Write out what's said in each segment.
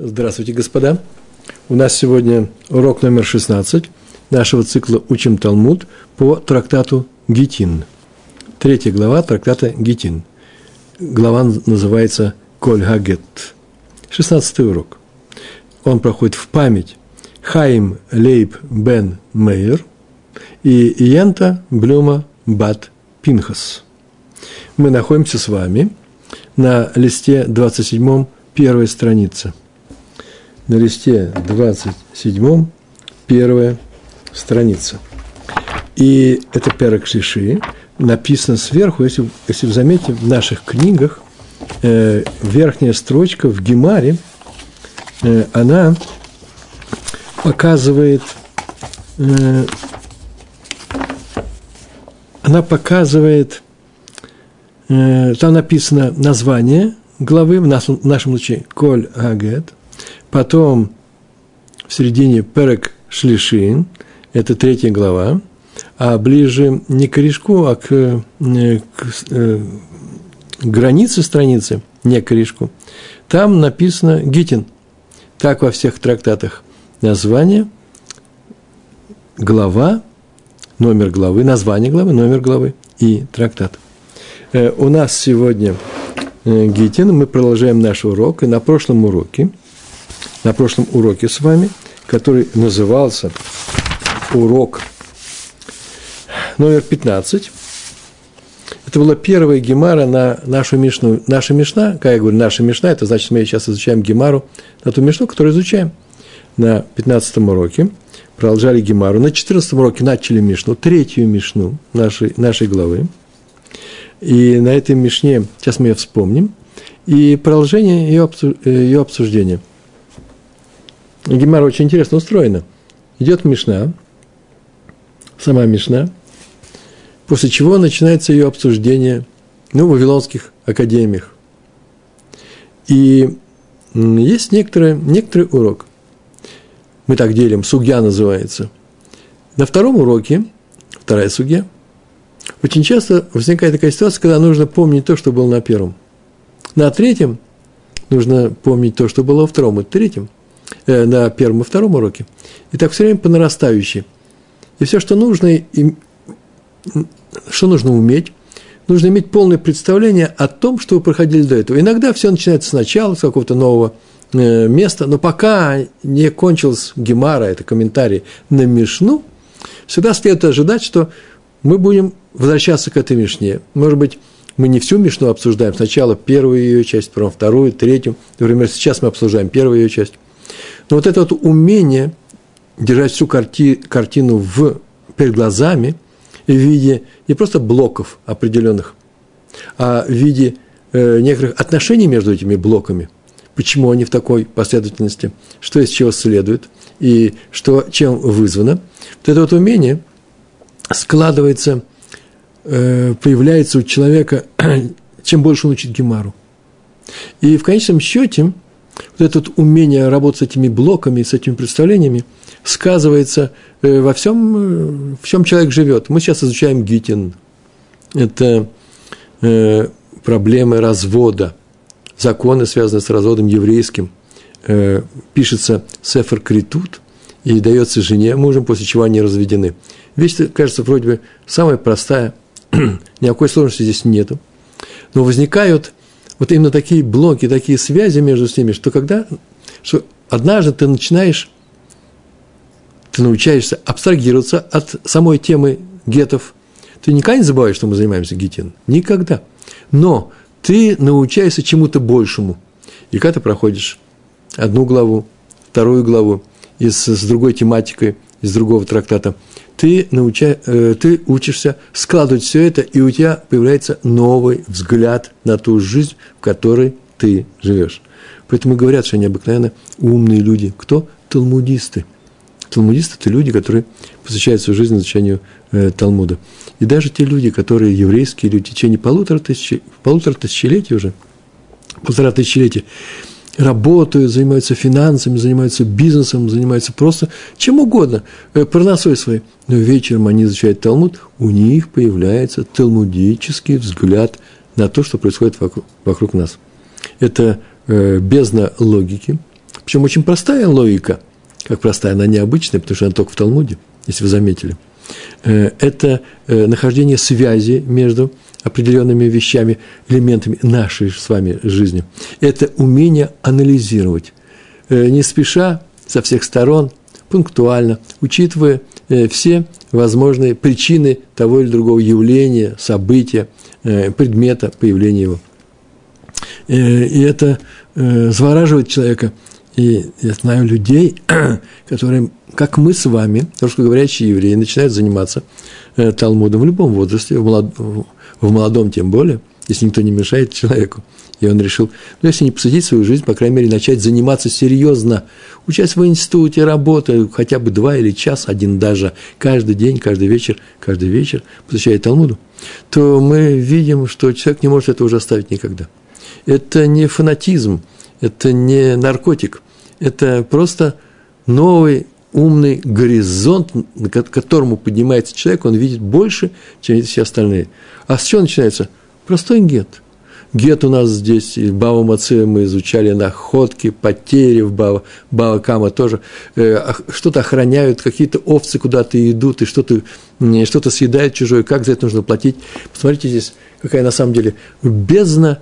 Здравствуйте, господа. У нас сегодня урок номер 16 нашего цикла «Учим Талмуд» по трактату Гитин. Третья глава трактата Гитин. Глава называется «Коль Хагет». Шестнадцатый урок. Он проходит в память Хаим Лейб Бен Мейер и Янта Блюма Бат Пинхас. Мы находимся с вами на листе 27 первой страницы. На листе 27 первая страница. И это перок шиши, написано сверху, если, если вы заметите, в наших книгах э, верхняя строчка в Гемаре, э, она показывает, э, она показывает, э, там написано название главы, в нашем, в нашем случае Коль Агет, потом в середине Перек Шлишин, это третья глава, а ближе не к корешку, а к, э, к, э, границе страницы, не к корешку, там написано Гитин. Так во всех трактатах. Название, глава, номер главы, название главы, номер главы и трактат. Э, у нас сегодня Гитин, мы продолжаем наш урок, и на прошлом уроке, на прошлом уроке с вами, который назывался урок номер 15. Это была первая гемара на нашу мишну. Наша мишна, как я говорю, наша мишна, это значит, мы сейчас изучаем гемару на ту мишну, которую изучаем на 15 уроке. Продолжали гемару. На 14 уроке начали мишну, третью мишну нашей, нашей главы. И на этой мишне, сейчас мы ее вспомним, и продолжение ее, ее обсуждения. Гемара очень интересно устроена. Идет мишна, сама мишна, после чего начинается ее обсуждение ну, в вавилонских академиях. И есть некоторый, некоторый урок. Мы так делим, сугья называется. На втором уроке, вторая сугья, очень часто возникает такая ситуация, когда нужно помнить то, что было на первом. На третьем нужно помнить то, что было во втором и третьем, э, на первом и втором уроке. И так все время по нарастающей. И все, что нужно, и что нужно уметь? Нужно иметь полное представление о том, что вы проходили до этого. Иногда все начинается сначала, с какого-то нового э, места, но пока не кончилась Гемара, это комментарий на Мишну, всегда следует ожидать, что мы будем возвращаться к этой Мишне. Может быть, мы не всю Мишну обсуждаем, сначала первую ее часть, потом вторую, третью. Например, сейчас мы обсуждаем первую ее часть. Но вот это вот умение держать всю карти, картину в, перед глазами – в виде не просто блоков определенных, а в виде э, некоторых отношений между этими блоками. Почему они в такой последовательности, что из чего следует и что, чем вызвано. Вот это вот умение складывается, э, появляется у человека, чем больше он учит Гемару. И в конечном счете, вот это вот умение работать с этими блоками, с этими представлениями – сказывается э, во всем, э, в чем человек живет. Мы сейчас изучаем Гитин. Это э, проблемы развода, законы, связанные с разводом еврейским. Пишется Сефер Критут и дается жене мужем, после чего они разведены. Вещь, кажется, вроде бы самая простая, никакой сложности здесь нету. Но возникают вот именно такие блоки, такие связи между ними, что когда, что однажды ты начинаешь ты научаешься абстрагироваться от самой темы гетов. Ты никогда не забываешь, что мы занимаемся гетин. Никогда. Но ты научаешься чему-то большему. И когда ты проходишь одну главу, вторую главу, из, с другой тематикой, из другого трактата, ты, науча, э, ты учишься складывать все это, и у тебя появляется новый взгляд на ту жизнь, в которой ты живешь. Поэтому говорят, что они обыкновенно умные люди. Кто? Талмудисты – Талмудисты – это люди, которые посвящают свою жизнь изучению э, Талмуда. И даже те люди, которые еврейские люди, в течение полутора, тысяч, полутора тысячелетий уже, полтора тысячелетия, работают, занимаются финансами, занимаются бизнесом, занимаются просто чем угодно, э, парносой своей. Но вечером они изучают Талмуд, у них появляется талмудический взгляд на то, что происходит вокруг, вокруг нас. Это э, бездна логики, Причем очень простая логика, как простая, она необычная, потому что она только в Талмуде, если вы заметили. Э, это э, нахождение связи между определенными вещами, элементами нашей с вами жизни. Это умение анализировать, э, не спеша, со всех сторон, пунктуально, учитывая все возможные причины того или другого явления, события, предмета появления его. И это завораживает человека – и я знаю людей, которые, как мы с вами, русскоговорящие евреи, начинают заниматься э, Талмудом в любом возрасте, в, молод, в молодом тем более, если никто не мешает человеку. И он решил, ну, если не посвятить свою жизнь, по крайней мере, начать заниматься серьезно, участь в институте, работая хотя бы два или час, один даже, каждый день, каждый вечер, каждый вечер, посвящая Талмуду, то мы видим, что человек не может это уже оставить никогда. Это не фанатизм, это не наркотик – это просто новый умный горизонт, к которому поднимается человек, он видит больше, чем все остальные. А с чего начинается? Простой гет. Гет у нас здесь, в Бава Маце мы изучали находки, потери в Бава, Бава Кама тоже. Э, что-то охраняют, какие-то овцы куда-то идут, и что-то, что съедают чужое, как за это нужно платить. Посмотрите здесь, какая на самом деле бездна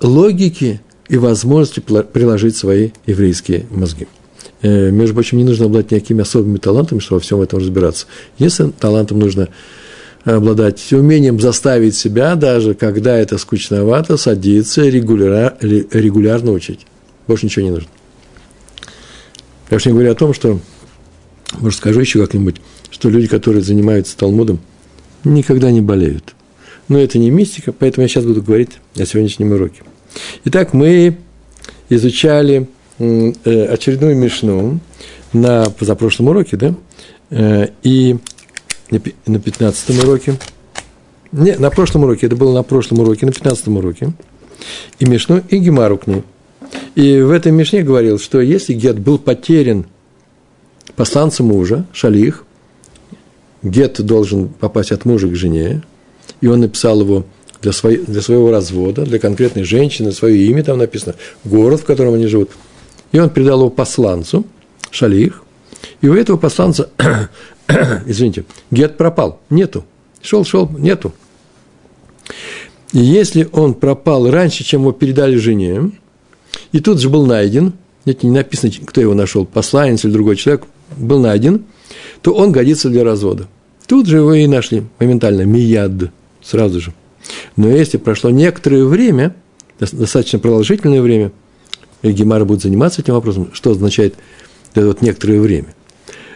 логики – и возможности приложить свои еврейские мозги. Э, между прочим, не нужно обладать никакими особыми талантами, чтобы во всем этом разбираться. Если талантом нужно обладать умением заставить себя, даже когда это скучновато, садиться регуляр, регулярно учить. Больше ничего не нужно. Я уж не говорю о том, что, может, скажу еще как-нибудь, что люди, которые занимаются Талмудом, никогда не болеют. Но это не мистика, поэтому я сейчас буду говорить о сегодняшнем уроке. Итак, мы изучали э, очередную мишну на позапрошлом уроке, да, э, и на 15 уроке, не, на прошлом уроке, это было на прошлом уроке, на 15 уроке, и Мишну, и Гемару к ней. И в этой Мишне говорил, что если Гет был потерян посланцем мужа, Шалих, Гет должен попасть от мужа к жене, и он написал его для, своей, для своего развода, для конкретной женщины, свое имя там написано, город, в котором они живут. И он передал его посланцу, шалих, и у этого посланца, извините, гет пропал, нету. Шел, шел, нету. И если он пропал раньше, чем его передали жене, и тут же был найден, это не написано, кто его нашел, посланец или другой человек, был найден, то он годится для развода. Тут же его и нашли моментально, мияд, сразу же. Но если прошло некоторое время, достаточно продолжительное время, и Гемара будет заниматься этим вопросом, что означает это вот некоторое время,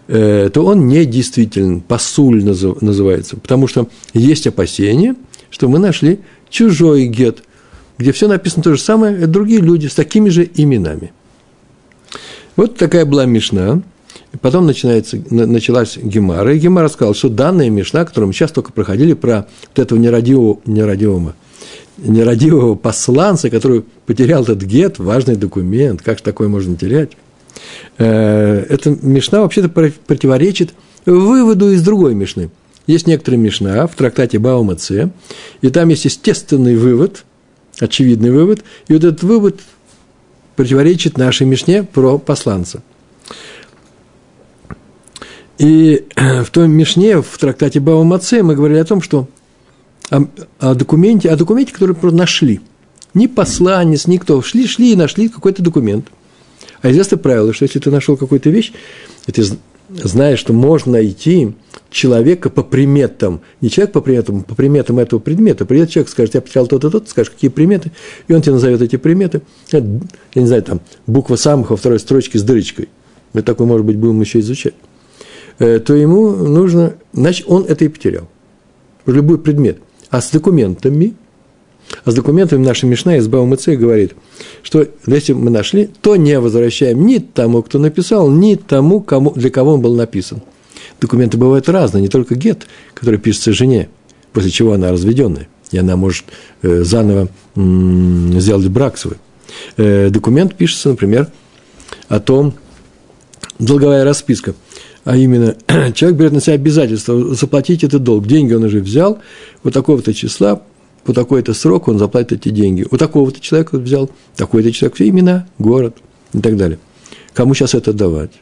э, то он не действителен, посуль называется, потому что есть опасение, что мы нашли чужой гет, где все написано то же самое, это другие люди с такими же именами. Вот такая была Мишна. Потом начинается, началась Гемара, и Гемара сказал, что данная Мишна, которую мы сейчас только проходили, про вот этого нерадивого, нерадивого, нерадивого посланца, который потерял этот гет, важный документ, как же такое можно терять, э, эта Мишна вообще-то противоречит выводу из другой Мишны. Есть некоторые Мишна в трактате Баума Ц, и там есть естественный вывод, очевидный вывод, и вот этот вывод противоречит нашей Мишне про посланца – и в том Мишне, в трактате Бава Маце, мы говорили о том, что о, о документе, о документе, который просто нашли. Ни посланец, никто. Шли, шли и нашли какой-то документ. А известное правило, что если ты нашел какую-то вещь, и ты знаешь, что можно найти человека по приметам, не человек по приметам, по приметам этого предмета. Придет человек, скажет, я потерял то-то, то-то, скажешь, какие приметы, и он тебе назовет эти приметы. Я не знаю, там, буква самых во второй строчке с дырочкой. Мы такой, может быть, будем еще изучать. Э, то ему нужно, значит, он это и потерял. Любой предмет. А с документами, а с документами наша Мишна из Баумыцей говорит, что если мы нашли, то не возвращаем ни тому, кто написал, ни тому, кому, для кого он был написан. Документы бывают разные, не только гет, который пишется жене, после чего она разведенная, и она может э, заново сделать брак свой. Э, документ пишется, например, о том, долговая расписка – а именно человек берет на себя обязательство заплатить этот долг. Деньги он уже взял, вот такого-то числа, по такой-то срок он заплатит эти деньги. У такого-то человека взял, такой-то человек, все имена, город и так далее. Кому сейчас это давать?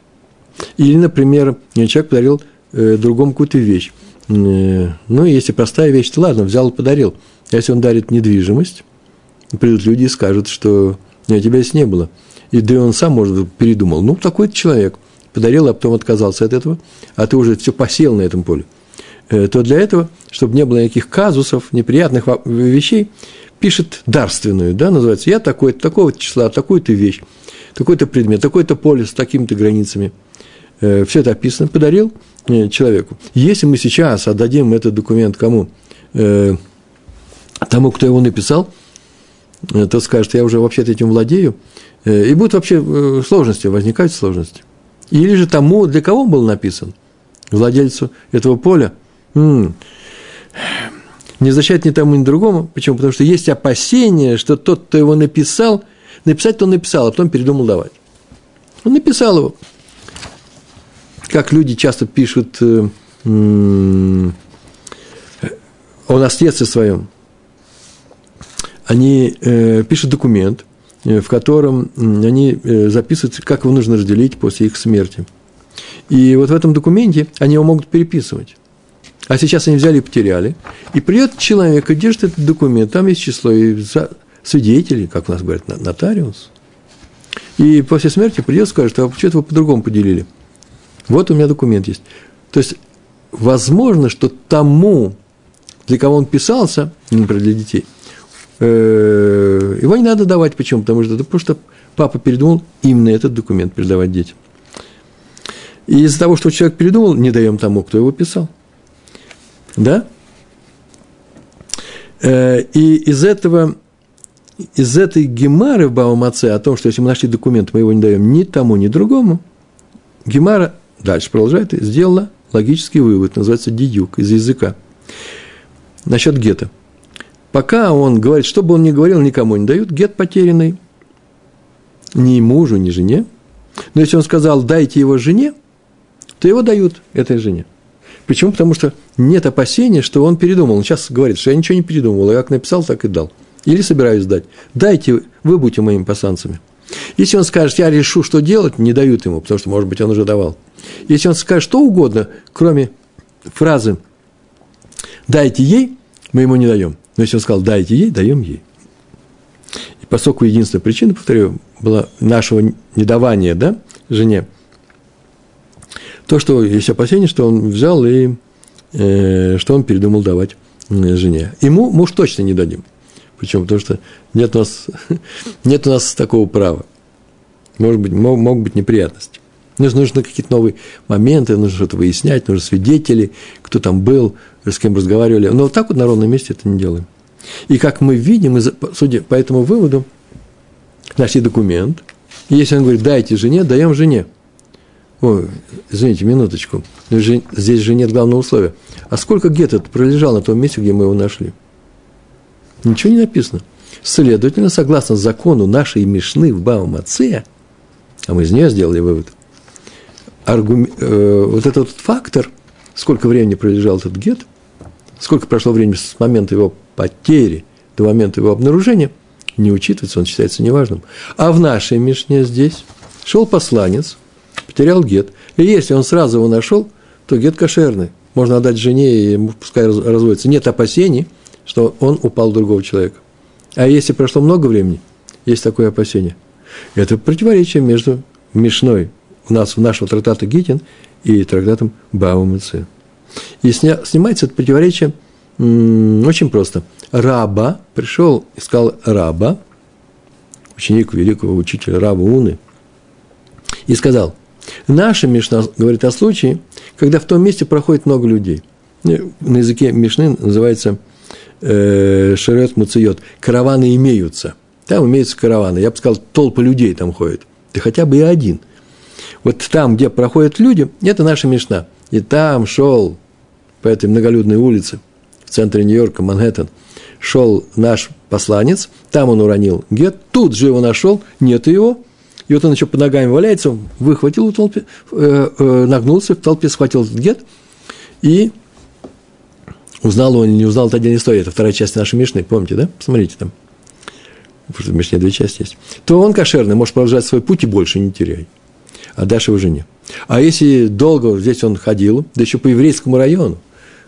Или, например, человек подарил э, другому какую-то вещь. Э, ну, если простая вещь, то ладно, взял и подарил. А если он дарит недвижимость, придут люди и скажут, что нет, тебя здесь не было. И да и он сам, может передумал. Ну, такой-то человек подарил, а потом отказался от этого, а ты уже все посел на этом поле. Э, то для этого, чтобы не было никаких казусов, неприятных вещей, пишет дарственную, да, называется, я такой-то, такого числа, такую-то вещь, такой-то предмет, такой-то поле с такими-то границами. Э, все это описано, подарил э, человеку. Если мы сейчас отдадим этот документ кому? Тому, кто его написал, то скажет, я уже вообще-то этим владею, и будут вообще сложности, возникают сложности. Или же тому, для кого он был написан, владельцу этого поля – не защищать ни тому, ни другому. Почему? Потому что есть опасение, что тот, кто его написал, написать-то он написал, а потом передумал давать. Он написал его. Как люди часто пишут э, о наследстве своем. Они э, пишут документ, в котором они э, записывают, как его нужно разделить после их смерти. И вот в этом документе они его могут переписывать. А сейчас они взяли и потеряли. И придет человек и держит этот документ. Там есть число и свидетелей, как у нас говорят, нотариус. И после смерти придет и скажет, а что-то вы по-другому поделили. Вот у меня документ есть. То есть, возможно, что тому, для кого он писался, например, для детей, э, его не надо давать. Почему? Потому что, потому что папа передумал именно этот документ передавать детям. И из-за того, что человек передумал, не даем тому, кто его писал. Да? Э, и из этого, из этой гемары в Баумаце о том, что если мы нашли документ, мы его не даем ни тому, ни другому, гемара дальше продолжает и сделала логический вывод, называется дидюк, из языка. Насчет гета. Пока он говорит, что бы он ни говорил, никому не дают, гет потерянный ни мужу, ни жене. Но если он сказал, дайте его жене, то его дают этой жене. Почему? Потому что нет опасения, что он передумал. Он сейчас говорит, что я ничего не передумал, я как написал, так и дал. Или собираюсь дать. Дайте, вы будете моими пасанцами. Если он скажет, я решу, что делать, не дают ему, потому что, может быть, он уже давал. Если он скажет что угодно, кроме фразы «дайте ей», мы ему не даем. Но если он сказал «дайте ей», даем ей. И поскольку единственная причина, повторю, была нашего недавания да, жене, то, что есть опасение, что он взял и э, что он передумал давать жене. Ему муж точно не дадим. Почему? Потому что нет у нас, нет у нас такого права. Может быть, мог, могут быть неприятности. Нужно, нужны какие-то новые моменты, нужно что-то выяснять, нужны свидетели, кто там был, с кем разговаривали. Но вот так вот на ровном месте это не делаем. И как мы видим, судя по этому выводу, нашли документ, и если он говорит, дайте жене, даем жене. Ой, извините, минуточку. Здесь же нет главного условия. А сколько гет пролежал на том месте, где мы его нашли? Ничего не написано. Следовательно, согласно закону нашей Мишны в Баумаце, а мы из нее сделали вывод, аргум, э, вот этот фактор, сколько времени пролежал этот гет, сколько прошло времени с момента его потери до момента его обнаружения, не учитывается, он считается неважным. А в нашей Мишне здесь шел посланец – потерял гет. И если он сразу его нашел, то гет кошерный. Можно отдать жене, и пускай разводится. Нет опасений, что он упал другого человека. А если прошло много времени, есть такое опасение. Это противоречие между Мишной у нас в нашего трактата Гитин и трактатом Баумыцы. И сня, снимается это противоречие очень просто. Раба пришел, искал раба, ученик великого учителя Раба Уны, и сказал – Наша Мишна говорит о случае, когда в том месте проходит много людей. На языке Мишны называется э, шерет муциот. Караваны имеются. Там имеются караваны. Я бы сказал, толпа людей там ходит. Да хотя бы и один. Вот там, где проходят люди, это наша Мишна. И там шел по этой многолюдной улице в центре Нью-Йорка, Манхэттен, шел наш посланец, там он уронил гет, тут же его нашел, нет его, и вот он еще под ногами валяется, выхватил в толпе, э, э, нагнулся, в толпе схватил этот гет и узнал он или не узнал, это отдельная история, это вторая часть нашей Мишны, помните, да? Посмотрите там. Потому в Мишне две части есть. То он кошерный, может продолжать свой путь и больше не теряй. отдашь его жене. А если долго здесь он ходил, да еще по еврейскому району,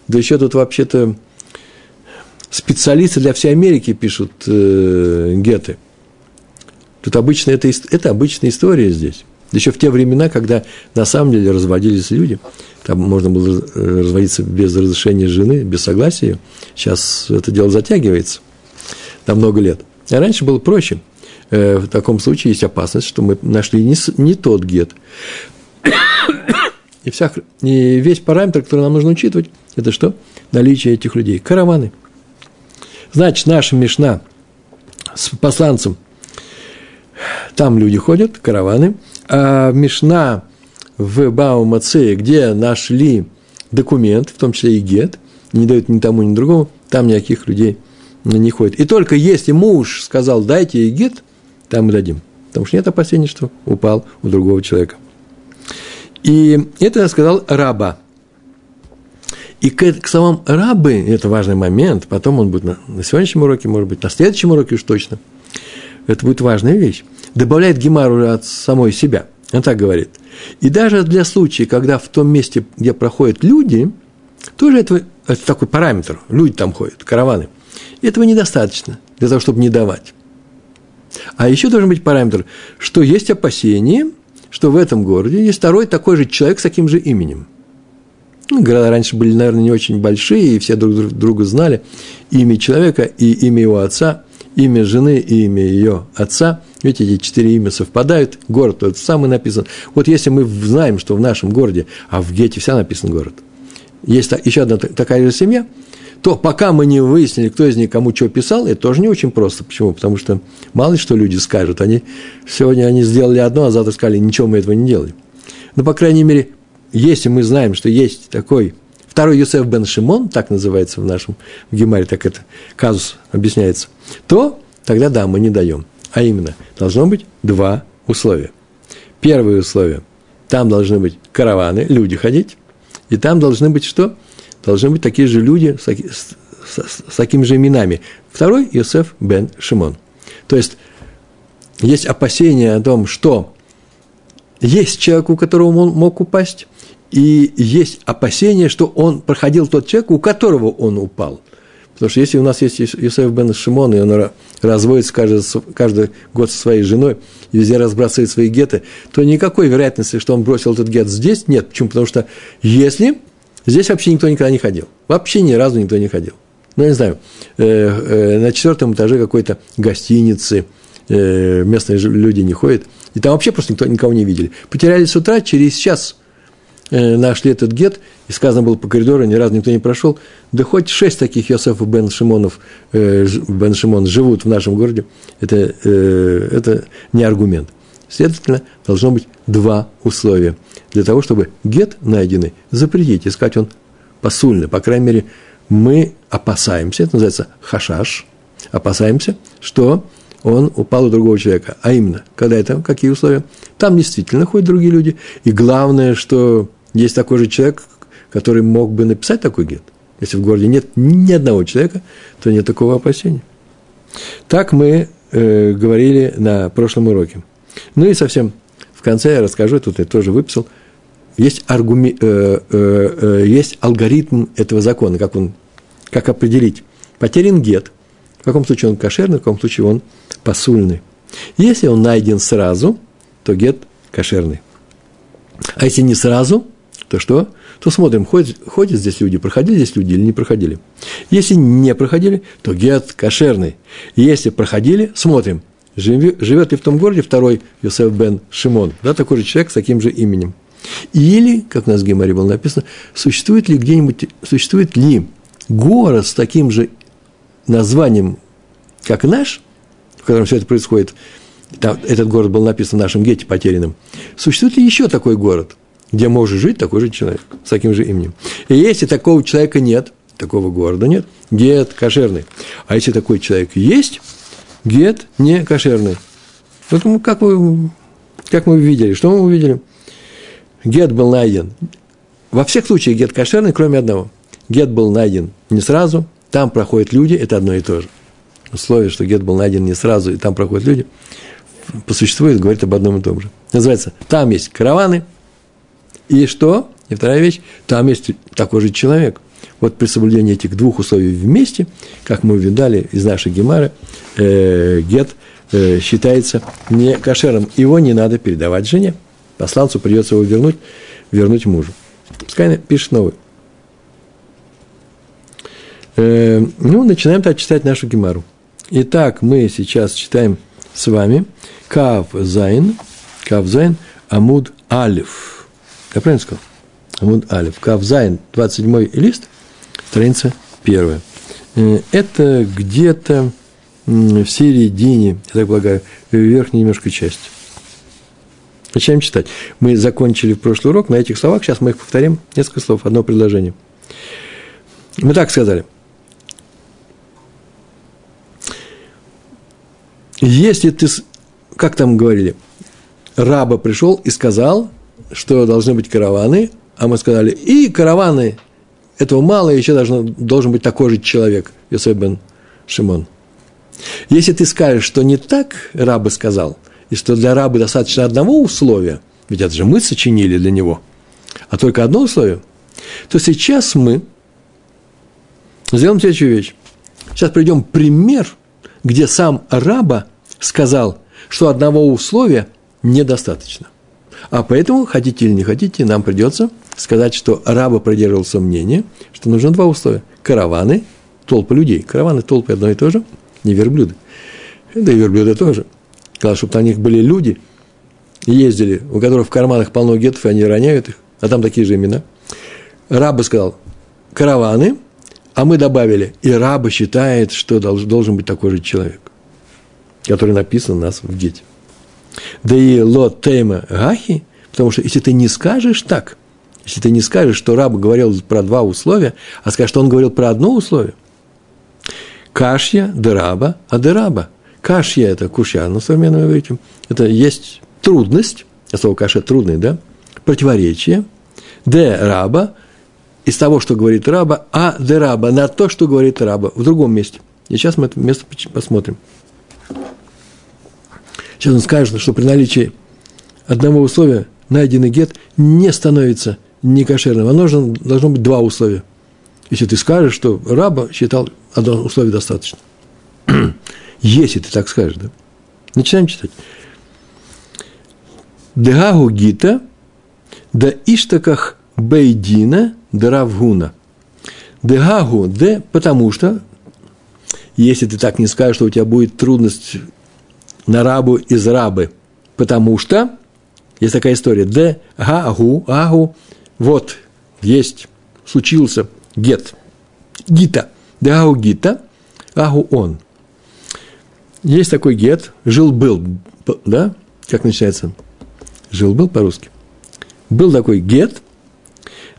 да еще тут вообще-то специалисты для всей Америки пишут э, геты. Тут обычно это, это обычная история здесь. Еще в те времена, когда на самом деле разводились люди, там можно было разводиться без разрешения жены, без согласия. Сейчас это дело затягивается на много лет. А раньше было проще. Э, в таком случае есть опасность, что мы нашли не, не тот гет. И, вся, и весь параметр, который нам нужно учитывать, это что? Наличие этих людей. Караваны. Значит, наша Мишна с посланцем, там люди ходят, караваны, а Мишна в Баумацее, где нашли документ, в том числе и гет, не дают ни тому, ни другому, там никаких людей не ходит. И только если муж сказал, дайте гет, там мы дадим. Потому что нет опасений, что упал у другого человека. И это сказал раба. И к, к словам рабы, это важный момент, потом он будет на, на сегодняшнем уроке, может быть, на следующем уроке уж точно. Это будет важная вещь. Добавляет Гемару от самой себя. Он так говорит. И даже для случая, когда в том месте, где проходят люди, тоже это, это такой параметр, люди там ходят, караваны, этого недостаточно для того, чтобы не давать. А еще должен быть параметр, что есть опасение, что в этом городе есть второй такой же человек с таким же именем. Ну, города раньше были, наверное, не очень большие, и все друг друга знали. Имя человека и имя его отца, имя жены и имя ее отца. Видите, эти четыре имя совпадают, город тот самый написан. Вот если мы знаем, что в нашем городе, а в Гете вся написан город, есть еще одна такая же семья – то пока мы не выяснили, кто из них кому что писал, это тоже не очень просто. Почему? Потому что мало что люди скажут. Они, сегодня они сделали одно, а завтра сказали, ничего мы этого не делали. Но, по крайней мере, если мы знаем, что есть такой второй Юсеф бен Шимон, так называется в нашем в Гемаре, так это казус объясняется, то тогда да, мы не даем. А именно, должно быть два условия. Первое условие – там должны быть караваны, люди ходить, и там должны быть что? Должны быть такие же люди с, с, с, с такими же именами. Второй – Йосеф бен Шимон. То есть, есть опасения о том, что есть человек, у которого он мог упасть, и есть опасения, что он проходил тот человек, у которого он упал. Потому что если у нас есть Юсеф бен Шимон, и он разводится каждый, каждый год со своей женой, и везде разбрасывает свои геты, то никакой вероятности, что он бросил этот гет здесь, нет. Почему? Потому что если Здесь вообще никто никогда не ходил. Вообще ни разу никто не ходил. Ну, я не знаю, э, э, на четвертом этаже какой-то гостиницы э, местные люди не ходят. И там вообще просто никто, никого не видели. Потеряли с утра, через час нашли этот гет, и сказано было по коридору, ни разу никто не прошел. Да хоть шесть таких Йосефов бен Шимонов, бен Шимон живут в нашем городе, это, это не аргумент. Следовательно, должно быть два условия. Для того, чтобы гет найденный запретить, искать он посульный. По крайней мере, мы опасаемся, это называется хашаш, опасаемся, что он упал у другого человека. А именно, когда это, какие условия? Там действительно ходят другие люди. И главное, что есть такой же человек, который мог бы написать такой гет. Если в городе нет ни одного человека, то нет такого опасения. Так мы э, говорили на прошлом уроке. Ну и совсем в конце я расскажу, тут я тоже выписал, есть, аргуми, э, э, э, есть алгоритм этого закона, как, он, как определить. Потерян гет, в каком случае он кошерный, в каком случае он посульный. Если он найден сразу, то гет кошерный. А если не сразу, то что? То смотрим, ходят, ходят здесь люди, проходили здесь люди или не проходили. Если не проходили, то гет кошерный. Если проходили, смотрим, живет ли в том городе второй Йосеф бен Шимон, да, такой же человек с таким же именем. Или, как у нас в Гемаре было написано, существует ли где-нибудь, существует ли город с таким же названием, как наш, в котором все это происходит, там, этот город был написан в нашем гете потерянным, существует ли еще такой город, где может жить такой же человек с таким же именем? И если такого человека нет, такого города нет, гет кошерный. А если такой человек есть, гет не кошерный. Поэтому как вы, как мы видели, что мы увидели? Гет был найден. Во всех случаях гет кошерный, кроме одного. Гет был найден не сразу, там проходят люди, это одно и то же. Условие, что гет был найден не сразу, и там проходят люди. по существу это говорит об одном и том же. Называется, там есть караваны, и что? И вторая вещь, там есть такой же человек. Вот при соблюдении этих двух условий вместе, как мы видали из нашей гемары, э, гет э, считается не кошером. Его не надо передавать жене. Посланцу придется его вернуть, вернуть мужу. Пускай пишет новый. Э, ну, начинаем так читать нашу гемару. Итак, мы сейчас читаем с вами כף זין, כף זין, עמוד אלף. Я правильно сказал? עמוד אלף. כף זין, 27 лист, страница первая. Э, это где-то в середине, я так полагаю, верхней немножко части. Начинаем читать. Мы закончили в прошлый урок на этих словах, сейчас мы их повторим, несколько слов, одно предложение. Мы так сказали. Если ты, как там говорили, раба пришел и сказал, что должны быть караваны, а мы сказали, и караваны, этого мало, еще должен, должен быть такой же человек, Йосеф бен Шимон – если ты скажешь, что не так рабы сказал, и что для раба достаточно одного условия, ведь это же мы сочинили для него, а только одно условие, то сейчас мы сделаем следующую вещь. Сейчас придем пример, где сам раба сказал, что одного условия недостаточно. А поэтому, хотите или не хотите, нам придется сказать, что раба придерживался мнения, что нужно два условия. Караваны, толпы людей. Караваны, толпы одно и то же – не верблюды. Да и верблюды тоже. Сказал, чтобы на них были люди, ездили, у которых в карманах полно гетов, и они роняют их, а там такие же имена. Раба сказал, караваны, а мы добавили, и раба считает, что должен быть такой же человек, который написан у нас в гете. Да и лот тейма гахи, потому что если ты не скажешь так, если ты не скажешь, что раб говорил про два условия, а скажешь, что он говорил про одно условие – Кашья, дераба, а дераба. Кашья – это кушья на современном иврите. Это есть трудность, а слово каша – трудный, да? Противоречие. Де раба – из того, что говорит раба, а де раба – на то, что говорит раба в другом месте. И сейчас мы это место посмотрим. Сейчас он скажет, что при наличии одного условия найденный гет не становится некошерным, а нужно, должно быть два условия. Если ты скажешь, что раба считал одно условие достаточно. Если ты так скажешь, да? Начинаем читать. Дегагу гита, да иштаках бейдина, да равгуна. Дегагу, де, потому что, если ты так не скажешь, что у тебя будет трудность на рабу из рабы, потому что, есть такая история, де, гагу, агу, вот, есть, случился гет, гита – Дагу гита, агу он. Есть такой гет, жил-был, да? Как начинается? Жил-был по-русски. Был такой гет,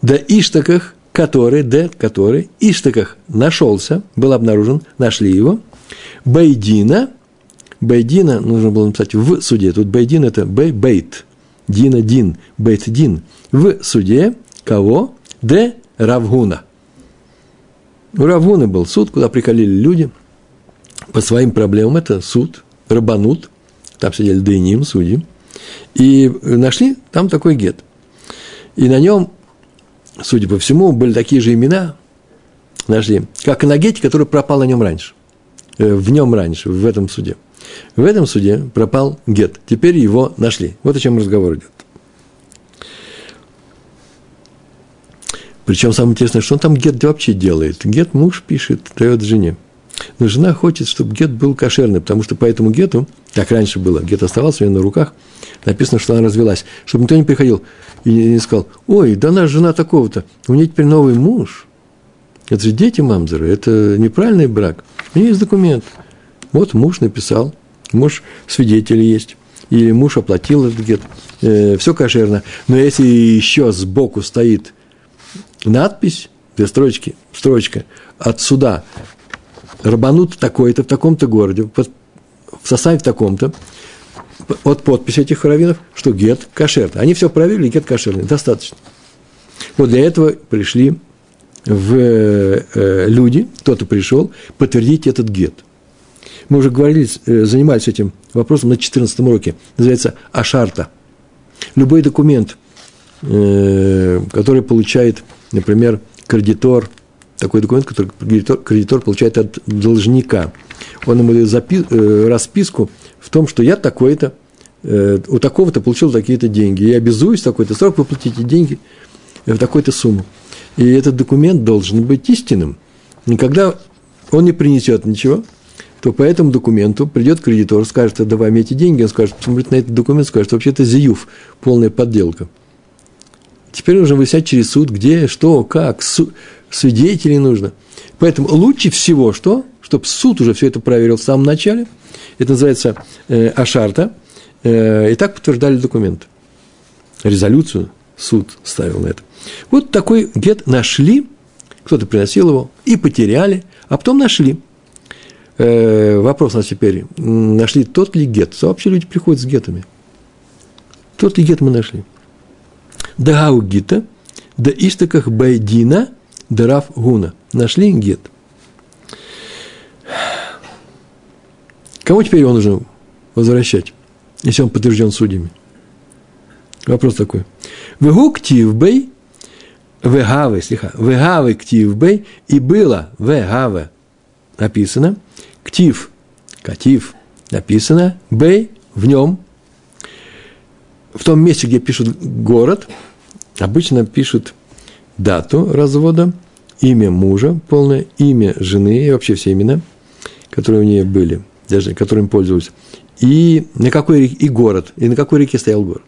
да иштаках, который, да, который, иштаках нашелся, был обнаружен, нашли его, Байдина, Байдина, нужно было написать в суде, тут Байдин это бей, бейт, Дина, Дин, Бейт, Дин, в суде кого? Де Равгуна. У Равуна был суд, куда приколили люди по своим проблемам. Это суд, рабанут, там сидели Дейним, судьи. И нашли там такой гет. И на нем, судя по всему, были такие же имена, нашли, как и на гете, который пропал на нем раньше. Э, в нем раньше, в этом суде. В этом суде пропал гет. Теперь его нашли. Вот о чем разговор идет. Причем самое интересное, что он там гет вообще делает. Гет муж пишет, дает жене. Но жена хочет, чтобы гет был кошерный, потому что по этому гету, так раньше было, гет оставался у нее на руках, написано, что она развелась. Чтобы никто не приходил и не сказал, ой, да она жена такого-то, у нее теперь новый муж. Это же дети мамзеры, это неправильный брак. У нее есть документ. Вот муж написал, муж свидетели есть, или муж оплатил этот гет, э, все кошерно. Но если еще сбоку стоит надпись, две строчки, строчка от суда, рабанут такой-то в таком-то городе, под, в составе в таком-то, от подписи этих раввинов, что гет кошерный. Они все проверили, гет кошерный, достаточно. Вот для этого пришли в э, люди, кто-то пришел подтвердить этот гет. Мы уже говорили, э, занимались этим вопросом на 14 уроке. Называется Ашарта. Любой документ, э, который получает, например, кредитор, такой документ, который кредитор, кредитор получает от должника. Он ему дает запи, э, расписку в том, что я такой-то, у такого-то получил такие-то деньги. Я обязуюсь в такой-то срок выплатить эти деньги в такой-то сумму. И этот документ должен быть истинным. Никогда он не принесет ничего, то по этому документу придет кредитор, скажет, давай мне эти деньги, он скажет, посмотрит на этот документ, скажет, вообще это зиюф, полная подделка. Теперь нужно выяснять через суд, где, что, как, су, свидетелей нужно. Поэтому лучше всего что? Чтобы суд уже все это проверил в самом начале. Это называется э, ашарта. Э, и так подтверждали документ. Резолюцию суд ставил на это. Вот такой гет нашли, кто-то приносил его, и потеряли, а потом нашли – вопрос у нас теперь. Нашли тот ли гет? Вообще люди приходят с гетами. Тот ли гет мы нашли? Дагау гита, да истоках байдина, дарав гуна. Нашли гет. Кому теперь его нужно возвращать, если он подтвержден судьями? Вопрос такой. Вегу ктивбей, вегавы, слиха, вегавы ктивбей, и было вегавы написано – ктив, катив, написано, бей, в нем, в том месте, где пишут город, обычно пишут дату развода, имя мужа, полное имя жены и вообще все имена, которые у нее были, даже которыми пользовались, и на какой и город, и на какой реке стоял город.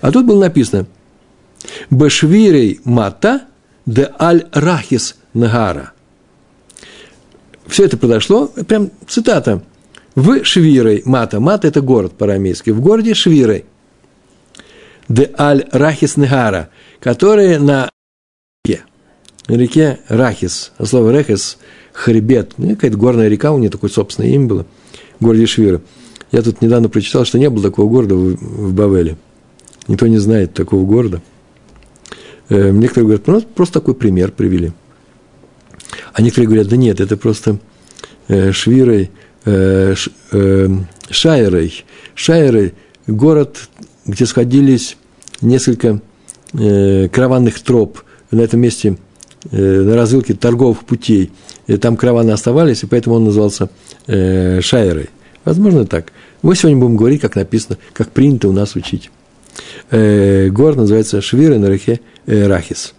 А тут было написано «Башвирей мата де аль рахис нагара» все это произошло, прям цитата, в Швирой, Мата, Мата – это город по-арамейски, в городе Швирой, де аль Рахис Негара, которые на реке, реке Рахис, а слово Рахис – хребет, ну, какая-то горная река, у нее такое собственное имя было, в городе Швира. Я тут недавно прочитал, что не было такого города в, в Бавеле. Никто не знает такого города. Э, некоторые говорят, ну, просто такой пример привели – а некоторые говорят, да нет, это просто э, Швирой, э, э, Шайрой. Шайрой – город, где сходились несколько караванных троп. На этом месте, на развилке торговых путей. Там караваны оставались, и поэтому он назывался Шайрой. Возможно, так. Мы сегодня будем говорить, как написано, как принято у нас учить. Город называется Швира на Рахис.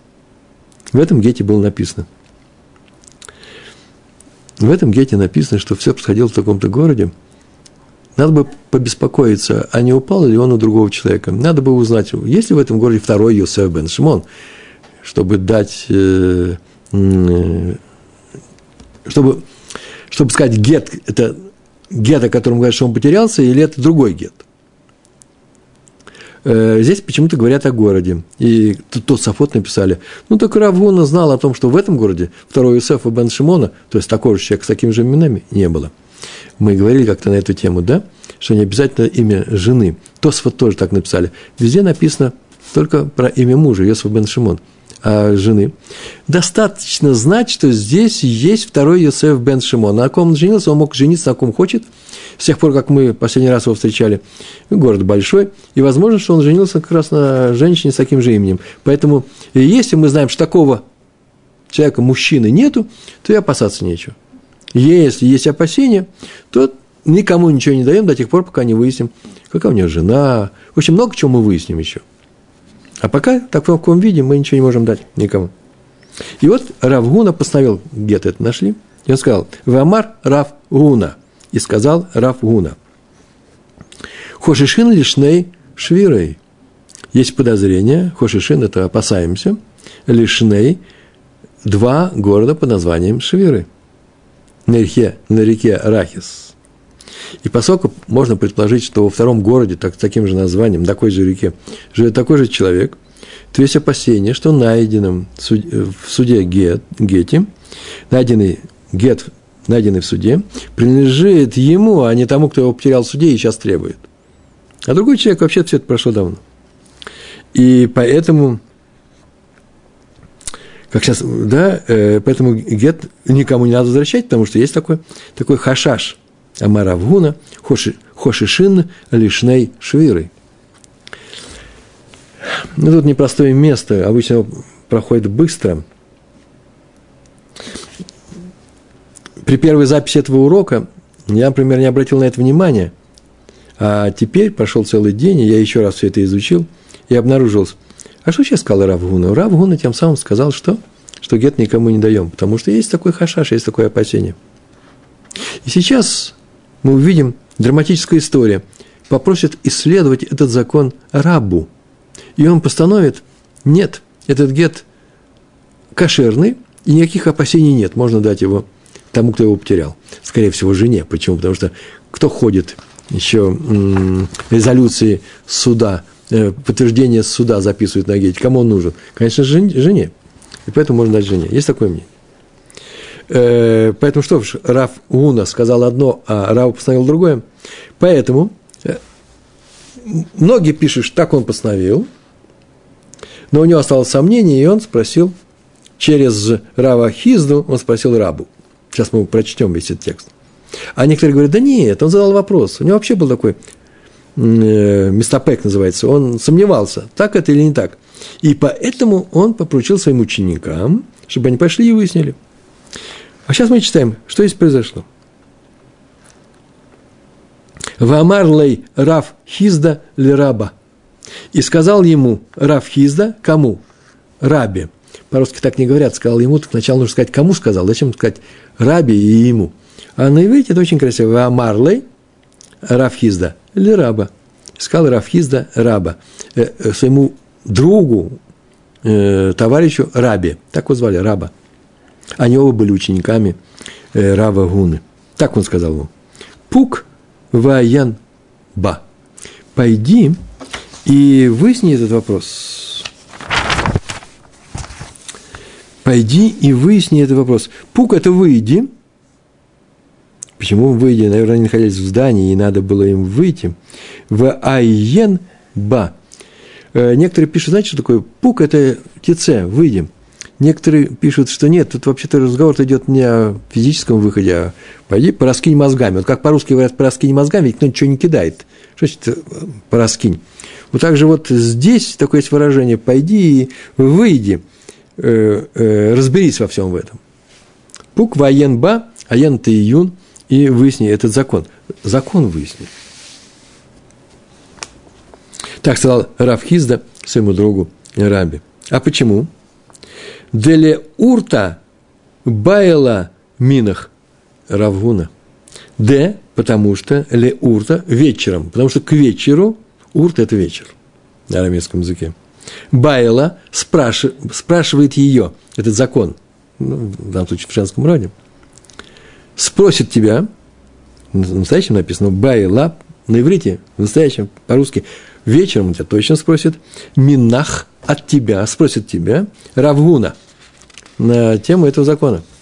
В этом гете было написано – в этом гете написано, что все происходило в таком-то городе. Надо бы побеспокоиться, а не упал ли он у другого человека. Надо бы узнать, есть ли в этом городе второй Йосеф бен Шимон, чтобы дать, э, чтобы, чтобы сказать, гет – это гет, о котором говорят, что он потерялся, или это другой гет – здесь почему-то говорят о городе. И тот Сафот написали. Ну, так Равгуна знал о том, что в этом городе второй Юсефа бен Шимона, то есть такого же человека с такими же именами, не было. Мы говорили как-то на эту тему, да? Что не обязательно имя жены. Тосфот тоже так написали. Везде написано только про имя мужа, Йосиф бен Шимон а жены, достаточно знать, что здесь есть второй Йосеф бен Шимон. На ком он женился, он мог жениться на ком хочет – с тех пор, как мы последний раз его встречали, город большой, и возможно, что он женился как раз на женщине с таким же именем. Поэтому, если мы знаем, что такого человека, мужчины нету, то и опасаться нечего. Если есть опасения, то никому ничего не даем до тех пор, пока не выясним, какая у него жена. В общем, много чего мы выясним еще. А пока в таком виде мы ничего не можем дать никому. И вот Равгуна постановил, где-то это нашли, и он сказал, Вамар Равгуна – и сказал Раф Гуна. Хошишин лишней швирой. Есть подозрение, Хошишин – это опасаемся, лишней – два города под названием Швиры. На реке, на реке Рахис. И поскольку можно предположить, что во втором городе, так, таким же названием, такой же реке, живет такой же человек, то есть опасение, что найденным в суде Гет, Гете, найденный Гет найденный в суде, принадлежит ему, а не тому, кто его потерял в суде и сейчас требует. А другой человек вообще все это прошло давно. И поэтому, как сейчас, да, э, поэтому гет никому не надо возвращать, потому что есть такой, такой хашаш. Амаравгуна, хоши, хошишин, лишней швиры. Ну, тут непростое место, обычно проходит быстро. При первой записи этого урока я, например, не обратил на это внимания. А теперь прошел целый день, и я еще раз все это изучил, и обнаружилось. А что сейчас сказал Равгуна? Равгуна тем самым сказал, что? Что гет никому не даем, потому что есть такой хашаш, есть такое опасение. И сейчас мы увидим драматическая история. Попросит исследовать этот закон рабу. И он постановит, нет, этот гет кошерный, и никаких опасений нет, можно дать его тому, кто его потерял. Скорее всего, жене. Почему? Потому что кто ходит еще резолюции суда, э, подтверждение суда записывает на гете, кому он нужен? Конечно, жене. И поэтому можно дать жене. Есть такое мнение. Э, поэтому что ж, Раф Уна сказал одно, а Рав постановил другое. Поэтому э, многие пишут, что так он постановил, но у него осталось сомнение, и он спросил через Рава Хизду, он спросил Рабу. Сейчас мы прочтем весь этот текст. А некоторые говорят, да нет, он задал вопрос. У него вообще был такой э, местопек называется, он сомневался, так это или не так. И поэтому он поручил своим ученикам, чтобы они пошли и выяснили. А сейчас мы читаем, что здесь произошло. Вамар лей Раф Хизда раба. И сказал ему Раф Хизда, кому? Рабе. По-русски так не говорят, сказал ему, так сначала нужно сказать, кому сказал, зачем сказать Раби и ему. А на иврите это очень красиво. Вамар лей Раф Хизда раба. Сказал Раф Хизда раба. Э, э, своему другу, э, товарищу Раби. Так его звали, раба. Они оба были учениками э, Рава Гуны. Так он сказал ему. Пук ваян ба. Пойди и выясни этот вопрос. Пойди и выясни этот вопрос. Пук – это выйди. Почему выйди? Наверное, они находились в здании, и надо было им выйти. В айен ба. Э, некоторые пишут, знаете, что такое? Пук – это птице, выйдем. Некоторые пишут, что нет, тут вообще-то разговор идет не о физическом выходе, а пойди пораскинь мозгами. Вот как по-русски говорят пораскинь мозгами, ведь никто ничего не кидает. Что значит э, пораскинь? Вот так же вот здесь такое есть выражение «пойди и выйди», э, э, разберись во всем в этом. Пук воен ба, аен ты июн, и выясни этот закон. Закон выясни. Так сказал Равхизда своему другу Раби. А почему? Деле урта байла минах. Равгуна. Д, потому что ле урта вечером, потому что к вечеру, урт – это вечер на арамейском языке. Байла спраш, спрашивает ее, этот закон, ну, в данном случае в женском роде, спросит тебя, в настоящем написано байла, на иврите, в настоящем, по-русски, вечером тебя точно спросит, минах от тебя, спросит тебя, равгуна, на тему этого закона –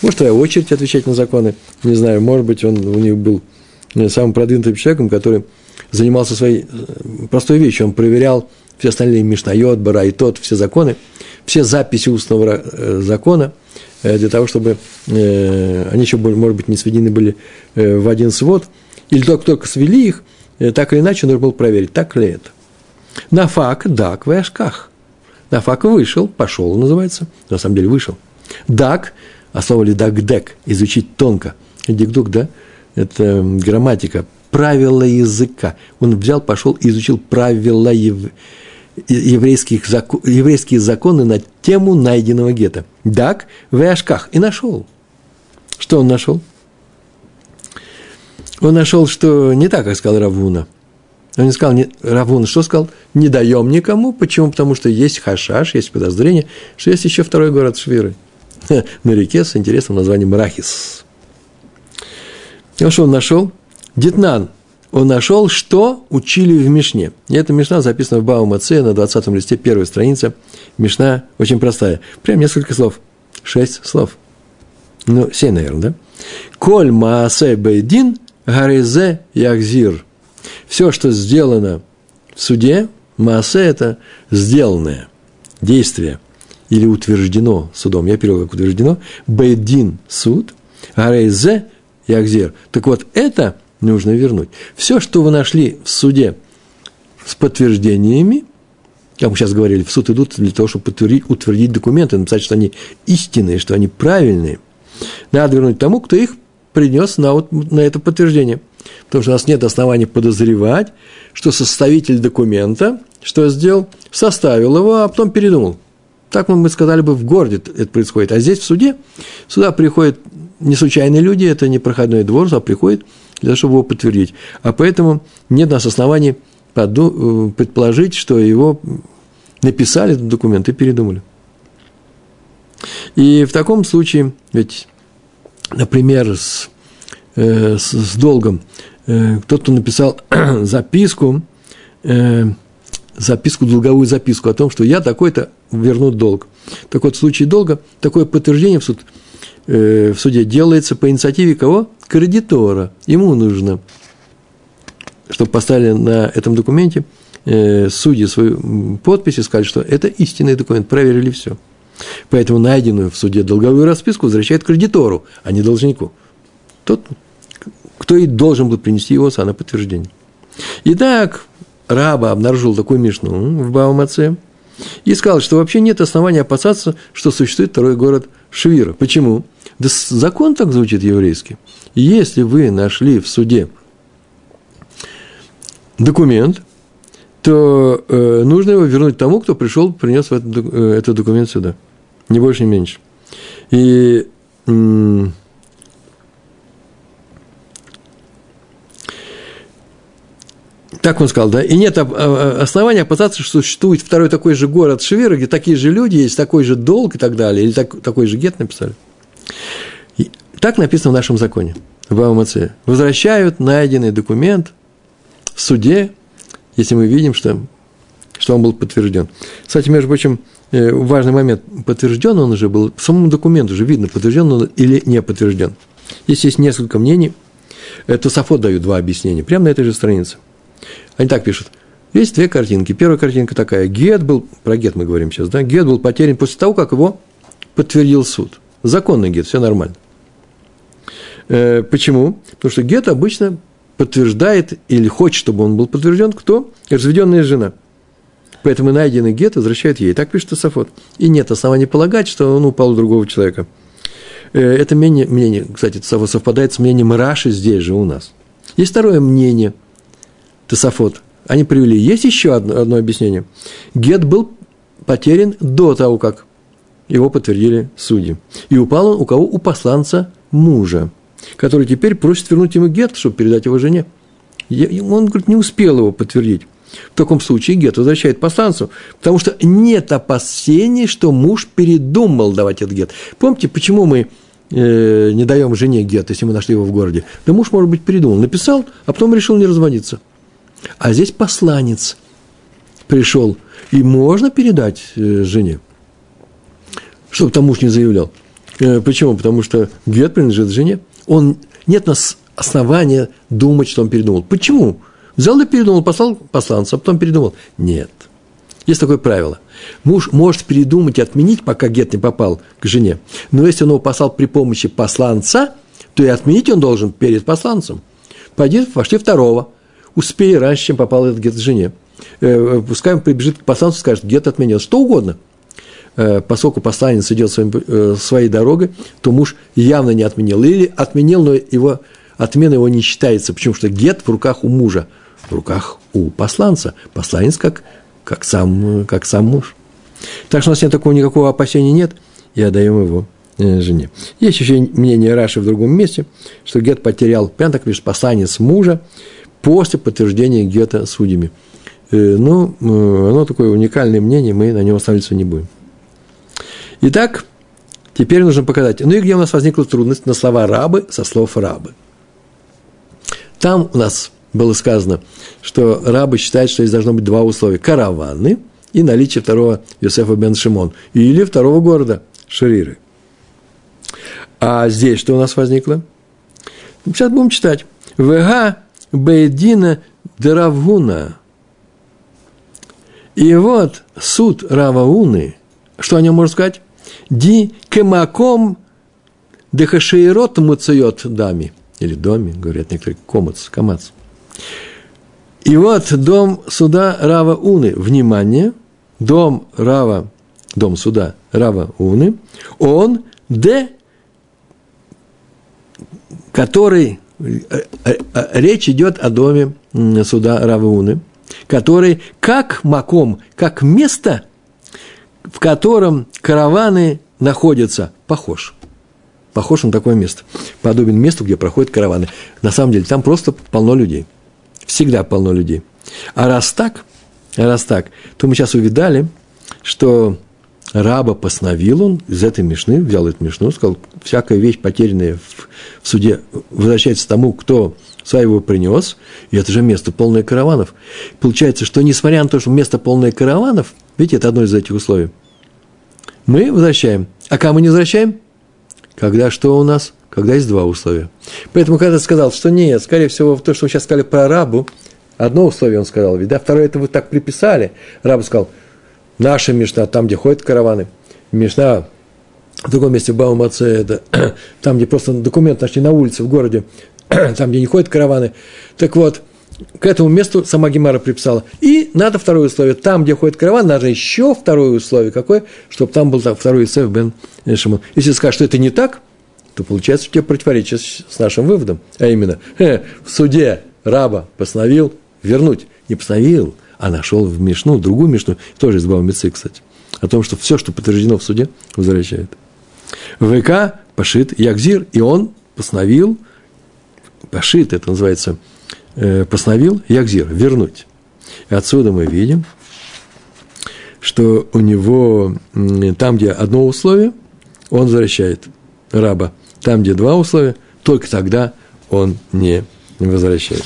может, твоя очередь отвечать на законы. Не знаю, может быть, он у них был э, самым продвинутым человеком, который занимался своей э, простой вещью. Он проверял все остальные Мишнайот, тот, все законы, все записи устного э, закона, для того, чтобы они еще, может быть, не сведены были в один свод, или только-только свели их, так или иначе нужно было проверить, так ли это. На фак, дак, в ашках. На фак вышел, пошел, называется, на самом деле вышел. Дак а слово лидагдек – изучить тонко. Дикдук, да, это грамматика, правила языка. Он взял, пошел и изучил правила ев... еврейских закон... еврейские законы на тему найденного гетто. Дак в Ашках. И нашел. Что он нашел? Он нашел, что не так, как сказал Равуна. Он не сказал, не, Равуна что сказал? Не даем никому. Почему? Потому что есть хашаш, есть подозрение, что есть еще второй город Швиры – на реке с интересным названием Рахис. И что он нашел? Детнан. Он нашел, что учили в Мишне. И эта Мишна записана в Баумаце на 20 листе, первая страница. Мишна очень простая. Прям несколько слов. Шесть слов. Ну, семь, наверное, да? Коль маасе бейдин гаризе ягзир. Все, что сделано в суде, маасе – это сделанное действие. или утверждено судом, я перевел как утверждено, бейдин – суд, арейзе – ягзер. Так вот, это нужно вернуть. Все, что вы нашли в суде с подтверждениями, как мы сейчас говорили, в суд идут для того, чтобы подтвердить, утвердить документы, написать, что они истинные, что они правильные. Надо вернуть тому, кто их принес на, вот, на это подтверждение. Потому что у нас нет оснований подозревать, что составитель документа, что сделал, составил его, а потом передумал. Так мы сказали бы, в городе это происходит. А здесь в суде, сюда приходят не случайные люди, это не проходной двор, а приходит для того, чтобы его подтвердить. А поэтому нет нас оснований э, предположить, что его написали этот документ и передумали. И в таком случае, ведь, например, с, э, с, с долгом, э, кто-то написал записку, э, записку, долговую записку о том, что я такой-то верну долг. Так вот, в случае долга такое подтверждение в, суд, э, в суде делается по инициативе кого? Кредитора. Ему нужно, чтобы поставили на этом документе э, судьи свою подпись и сказали, что это истинный документ, проверили все. Поэтому найденную в суде долговую расписку возвращает кредитору, а не должнику. Тот, кто и должен был принести его на подтверждение. Итак, Раба обнаружил такую мишну в Баумаце и сказал, что вообще нет основания опасаться, что существует второй город Швира. Почему? Да закон так звучит еврейский. Если вы нашли в суде документ, то э, нужно его вернуть тому, кто пришел, принес этот, э, этот документ сюда. Ни больше, ни меньше. И Так он сказал, да? И нет основания опасаться, что существует второй такой же город Швира, где такие же люди, есть такой же долг и так далее, или так, такой же гет написали. И так написано в нашем законе, в АМЦ. Возвращают найденный документ в суде, если мы видим, что, что он был подтвержден. Кстати, между прочим, э, важный момент, подтвержден он уже был, в самом документе уже видно, подтвержден он или не подтвержден. Здесь есть несколько мнений, это Сафот дают два объяснения, прямо на этой же странице. Они так пишут. Есть две картинки. Первая картинка такая. Гет был, про гет мы говорим сейчас, да? Гет был потерян после того, как его подтвердил суд. Законный гет, все нормально. Э, почему? Потому что гет обычно подтверждает или хочет, чтобы он был подтвержден, кто? Разведенная жена. Поэтому найденный гет возвращает ей. Так пишет Сафот. И нет оснований полагать, что он упал у другого человека. Э, это мнение, мнение кстати, совпадает с мнением Раши здесь же у нас. Есть второе мнение – Тософот, они привели. Есть еще одно, одно объяснение. Гет был потерян до того, как его подтвердили судьи. И упал он у кого? У посланца мужа, который теперь просит вернуть ему гет, чтобы передать его жене. Он, говорит, не успел его подтвердить. В таком случае гет возвращает посланцу, потому что нет опасений, что муж передумал давать этот гет. Помните, почему мы э, не даем жене гет, если мы нашли его в городе? Да муж, может быть, передумал. Написал, а потом решил не разводиться. А здесь посланец пришел, и можно передать э, жене, чтобы там муж не заявлял. Э, почему? Потому что гет принадлежит жене. Он, нет у нас основания думать, что он передумал. Почему? Взял и передумал, послал посланца, а потом передумал. Нет. Есть такое правило. Муж может передумать и отменить, пока гет не попал к жене. Но если он его послал при помощи посланца, то и отменить он должен перед посланцем. Пойди, пошли второго успей раньше, чем попал этот гет жене. Э, пускай он прибежит к посланцу и скажет, гет отменил, что угодно. Э, поскольку посланец идет своим, э, своей дорогой, то муж явно не отменил. Или отменил, но его, отмена его не считается. Почему? Что гет в руках у мужа, в руках у посланца. Посланец как, как, сам, как сам муж. Так что у нас нет такого никакого опасения нет, и отдаем его жене. Есть еще мнение Раши в другом месте, что Гет потерял, прям так пишет, посланец мужа, после подтверждения гетто судьями. Э, ну, э, оно такое уникальное мнение, мы на нем останавливаться не будем. Итак, теперь нужно показать. Ну и где у нас возникла трудность на слова рабы со слов рабы. Там у нас было сказано, что рабы считают, что здесь должно быть два условия. Караваны и наличие второго Йосефа бен Шимон. Или второго города Шариры. А здесь что у нас возникло? Сейчас будем читать. ВГ Бейдина Деравгуна. И вот суд Равауны, что о нем можно сказать? Ди кемаком дехашейрот муцает дами. Или доме, говорят некоторые, комац, камац. И вот дом суда Рава Уны. Внимание, дом Рава, дом суда Рава Уны, он де, который, речь идет о доме суда Рава Уны, который как маком, как место, в котором караваны находятся, похож. Похож на такое место. Подобен месту, где проходят караваны. На самом деле, там просто полно людей. Всегда полно людей. А раз так, раз так, то мы сейчас увидали, что раба постановил он из этой мешны, взял эту мешну, сказал, всякая вещь, потерянная в, в суде, возвращается тому, кто своего принес, и это же место полное караванов. Получается, что несмотря на то, что место полное караванов, видите, это одно из этих условий, мы возвращаем. А кому не возвращаем? Когда что у нас? Когда есть два условия. Поэтому, когда сказал, что нет, скорее всего, то, что вы сейчас сказали про рабу, одно условие он сказал, ведь, да, второе, это вы так приписали. Раб сказал, наша Мишна, там, где ходят караваны, Мишна в другом месте в Баумаце, это там, где просто документ нашли на улице в городе, там, где не ходят караваны. Так вот, к этому месту сама Гемара приписала. И надо второе условие. Там, где ходит караван, надо еще второе условие. Какое? Чтобы там был второй Исеф бен Шимон. Если скажешь, что это не так, то получается у тебя противоречие с нашим выводом. А именно, в суде раба постановил вернуть. Не постановил, а нашел в Мишну, другую Мишну, тоже из Баумицы, кстати, о том, что все, что подтверждено в суде, возвращает. ВК пошит Ягзир, и он постановил, пошит, это называется, э, постановил Ягзир, вернуть. И отсюда мы видим, что у него там, где одно условие, он возвращает раба. Там, где два условия, только тогда он не возвращает.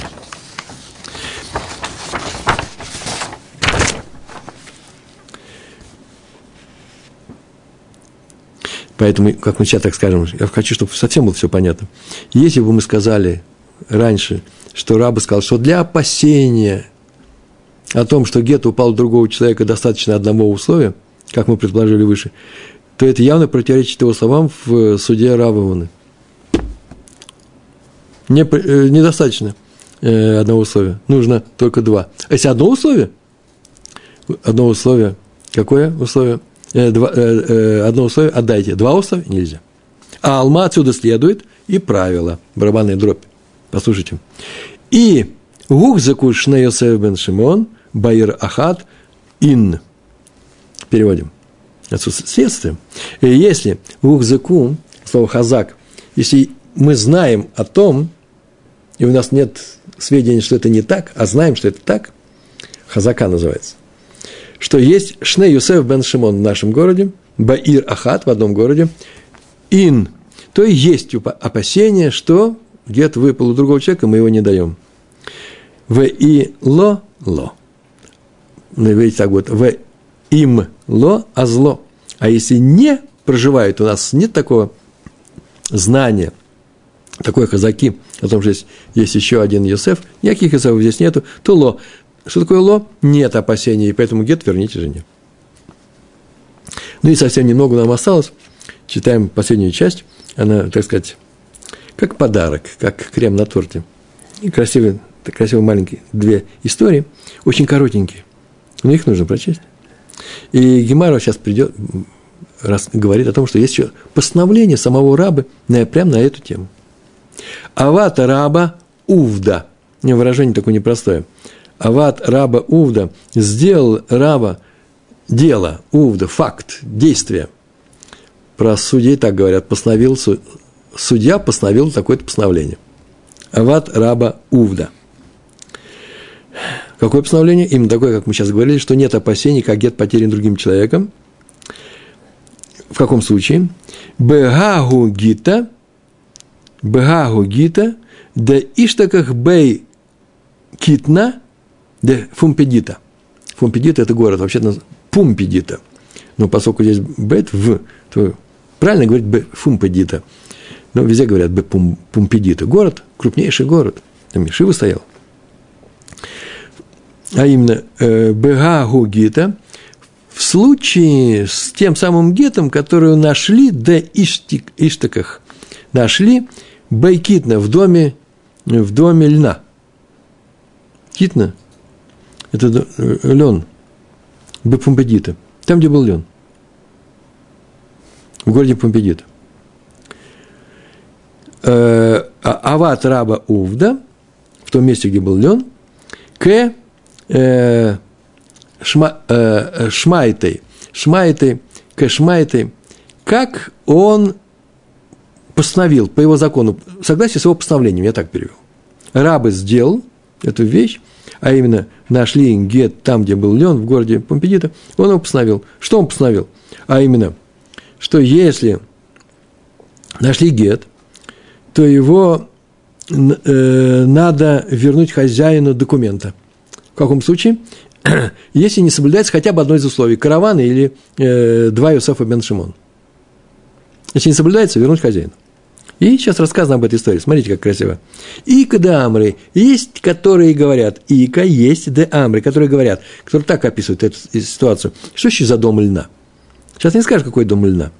Поэтому, как мы сейчас так скажем, я хочу, чтобы совсем было все понятно. Если бы мы сказали раньше, что раба сказал, что для опасения о том, что гет упал у другого человека, достаточно одного условия, как мы предположили выше, то это явно противоречит его словам в суде Равованы. Не, э, недостаточно э, одного условия, нужно только два. А если одно условие, одно условие, какое условие? Э, два, э, э, одно условие отдайте, два условия нельзя. А алма отсюда следует и правило, барабанная дробь. Послушайте. И гух закушна Йосеф бен Шимон, Баир Ахат, Ин. Переводим. Отсутствие следствия. И если гух заку, слово хазак, если мы знаем о том, и у нас нет сведений, что это не так, а знаем, что это так, хазака называется, что есть Шне Юсеф бен Шимон в нашем городе, Баир Ахат в одном городе, Ин, то и есть опасение, что где-то выпал у другого человека, мы его не даем. В и ло ло. Ну, видите, так вот, в им ло, а зло. А если не проживает, у нас нет такого знания, такой казаки, о том, что есть, есть еще один Йосеф, никаких Йосефов здесь нету, то ло. Что такое ло? Нет опасений, и поэтому гет верните жене. Ну и совсем немного нам осталось. Читаем последнюю часть. Она, так сказать, как подарок, как крем на торте. И красивые, красивые маленькие две истории, очень коротенькие. Но их нужно прочесть. И Гемаров сейчас придет, раз, говорит о том, что есть еще постановление самого раба на, прямо на эту тему. Ават раба увда. Выражение такое непростое. Ават раба увда сделал раба дело, увда, факт, действие. Про судей так говорят, постановил, судья постановил такое-то постановление. Ават раба увда. Какое постановление? Именно такое, как мы сейчас говорили, что нет опасений, как гет потерян другим человеком. В каком случае? Бегагу гита – Бегагу гита, да иштаках бей китна, да фумпедита. Фумпедита – это город, вообще-то Пумпедита. Но поскольку здесь бет в, то правильно говорить б фумпедита. Но везде говорят б пум, пумпедита. Город, крупнейший город. Там Мишива стоял. А именно, э, Бегагу Гита, в случае с тем самым гетом, который нашли до Иштик, Иштаках, нашли Байкитна в доме, в доме льна. Китна – это лен, Бепумпедита, там, где был лен, в городе Помпедита. Э, а, Ават раба Увда, в том месте, где был лен, к э, шма, э, шмайтой, шмайтой, к шмайтой, как он постановил по его закону, согласие с его постановлением, я так перевел. Рабы сделал эту вещь, а именно нашли гет там, где был лен, в городе Помпедита, он его постановил. Что он постановил? А именно, что если нашли гет, то его э, надо вернуть хозяину документа. В каком случае? Если не соблюдается хотя бы одно из условий – караваны или э, два Юсефа бен Шимон. Если не соблюдается, вернуть хозяину. И сейчас рассказано об этой истории. Смотрите, как красиво. Ика де амры. Есть, которые говорят. Ика есть де амры, которые говорят. Которые так описывают эту ситуацию. Что еще за дом льна? Сейчас не скажешь, какой дом льна.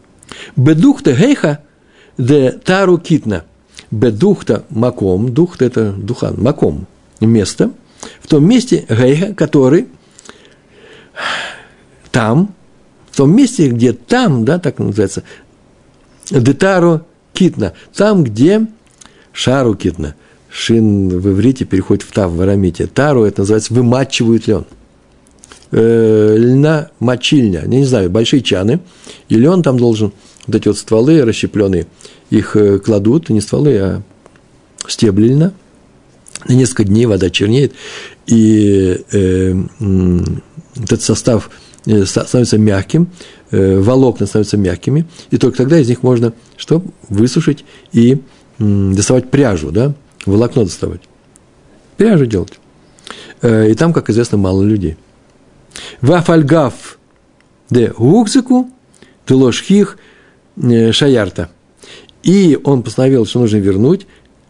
Бедухта гейха де тару китна. Бедухта маком. Духта – это духан. Маком. Место. В том месте гейха, который там, в том месте, где там, да, так называется, детару китна, там, где шару китна, шин в иврите переходит в тав в арамите, тару, это называется вымачивают лен. Э, льна мочильня, не знаю, большие чаны, и лен там должен, вот эти вот стволы расщепленные, их э, кладут, не стволы, а стебли льна, на несколько дней вода чернеет, и э, этот состав э, становится мягким, э, волокна становятся мягкими, и только тогда из них можно что? Высушить и доставать пряжу, да? Волокно доставать. Пряжу делать. Э, и там, как известно, мало людей. Вафальгав де гукзику, тылошхих шаярта. И он постановил, что нужно вернуть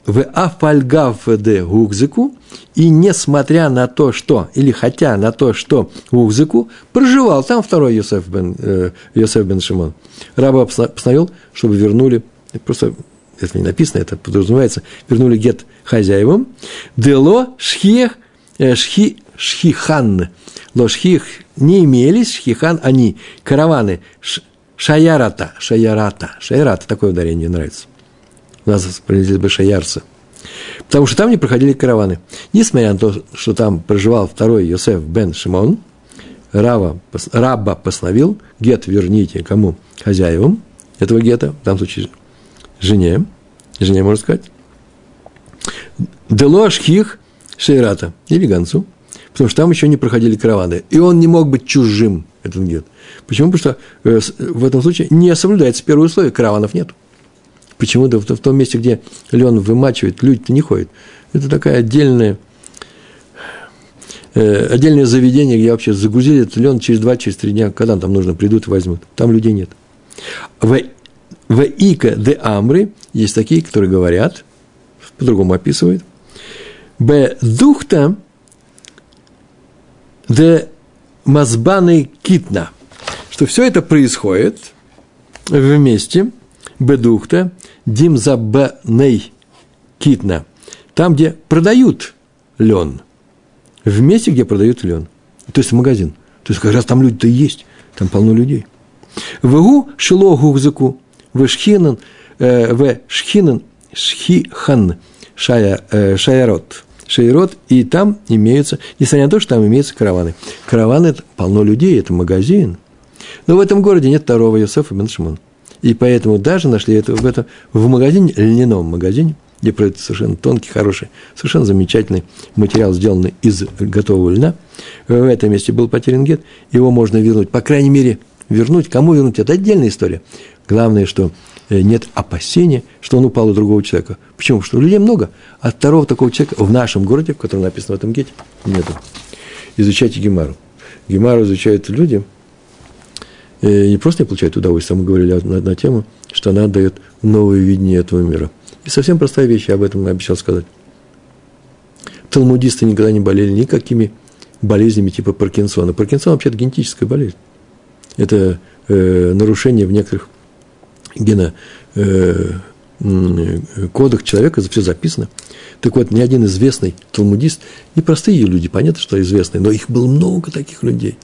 в афальгав де гукзику, и несмотря на то, что, или хотя на то, что Ухзыку проживал там второй Йосеф бен, э, Йосеф бен Шимон, раба постановил, чтобы вернули, просто это не написано, это подразумевается, вернули гет хозяевам, дело шхех, э, шхи, шхихан, ло шхих не имелись, шхихан они, караваны, ш, шаярата, шаярата, шаярата, такое ударение нравится. Нас произнесли бы шаярцы – Потому что там не проходили караваны. Несмотря на то, что там проживал второй Йосеф бен Шимон, раба постановил, гет верните кому? Хозяевам этого гета, в данном случае жене, жене, можно сказать, Делошхих Шейрата, или Гансу, потому что там еще не проходили караваны, и он не мог быть чужим, этот гет. Почему? Потому что э, в этом случае не соблюдается первое условие, караванов нет. Почему-то в, том месте, где лен вымачивает, люди-то не ходят. Это такая отдельная, э, отдельное заведение, где вообще загрузили этот лен через два, через три дня, когда там нужно, придут и возьмут. Там людей нет. В, в Ика де Амры есть такие, которые говорят, по-другому описывают, Б духта де мазбаны китна, что все это происходит вместе – бедухта, димзабаней китна, там, где продают лен, в месте, где продают лен, то есть в магазин. То есть как раз там люди-то и есть, там полно людей. Вгу шило в шхинан, э, в шхинан, шхихан, шая, э, шаярот, шаярот, и там имеются, несмотря на то, что там имеются караваны. Караваны – это полно людей, это магазин. Но в этом городе нет второго Йосефа бен Шимон. И поэтому даже нашли это в, этом, в магазине, льняном магазине, где продается совершенно тонкий, хороший, совершенно замечательный материал, сделанный из готового льна. В этом месте был потерян гет, его можно вернуть, по крайней мере, вернуть. Кому вернуть, это отдельная история. Главное, что э, нет опасения, что он упал у другого человека. Почему? Потому что людей много, а второго такого человека в нашем городе, в котором написано в этом гете, нету. Изучайте Гемару. Гемару изучают люди – Э, не просто не получает удовольствие, мы говорили на, на тему, что она дает новое видение этого мира. И совсем простая вещь, я об этом обещал сказать. Талмудисты никогда не болели никакими болезнями типа Паркинсона. Паркинсон вообще-то генетическая болезнь. это э, нарушение в некоторых гено э, кодах человека, это все записано. Так вот, ни один известный талмудист, не простые люди, понятно, что известные, но их было много таких людей.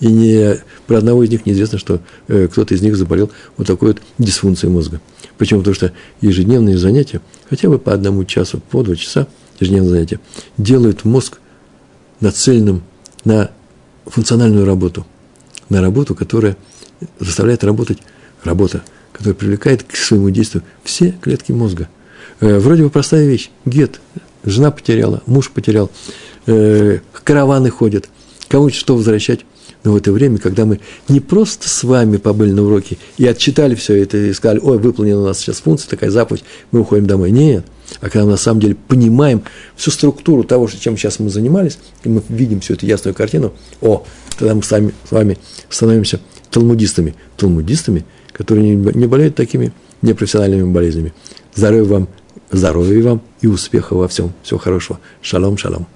И не, про одного из них неизвестно, что э, кто-то из них заболел вот такой вот дисфункцией мозга. Почему? Потому что ежедневные занятия, хотя бы по одному часу, по два часа ежедневные занятия, делают мозг нацеленным на функциональную работу, на работу, которая заставляет работать, работа, которая привлекает к своему действию все клетки мозга. Э, вроде бы простая вещь. Гет, жена потеряла, муж потерял, э, караваны ходят, кому что возвращать. Но в это время, когда мы не просто с вами побыли на уроке и отчитали все это и сказали, ой, выполнена у нас сейчас функция, такая заповедь, мы уходим домой. Нет. А когда мы на самом деле понимаем всю структуру того, чем сейчас мы занимались, и мы видим всю эту ясную картину, о, тогда мы с вами, с вами становимся талмудистами. Талмудистами, которые не болеют такими непрофессиональными болезнями. Здоровья вам, здоровья вам и успеха во всем. Всего хорошего. Шалом, шалом.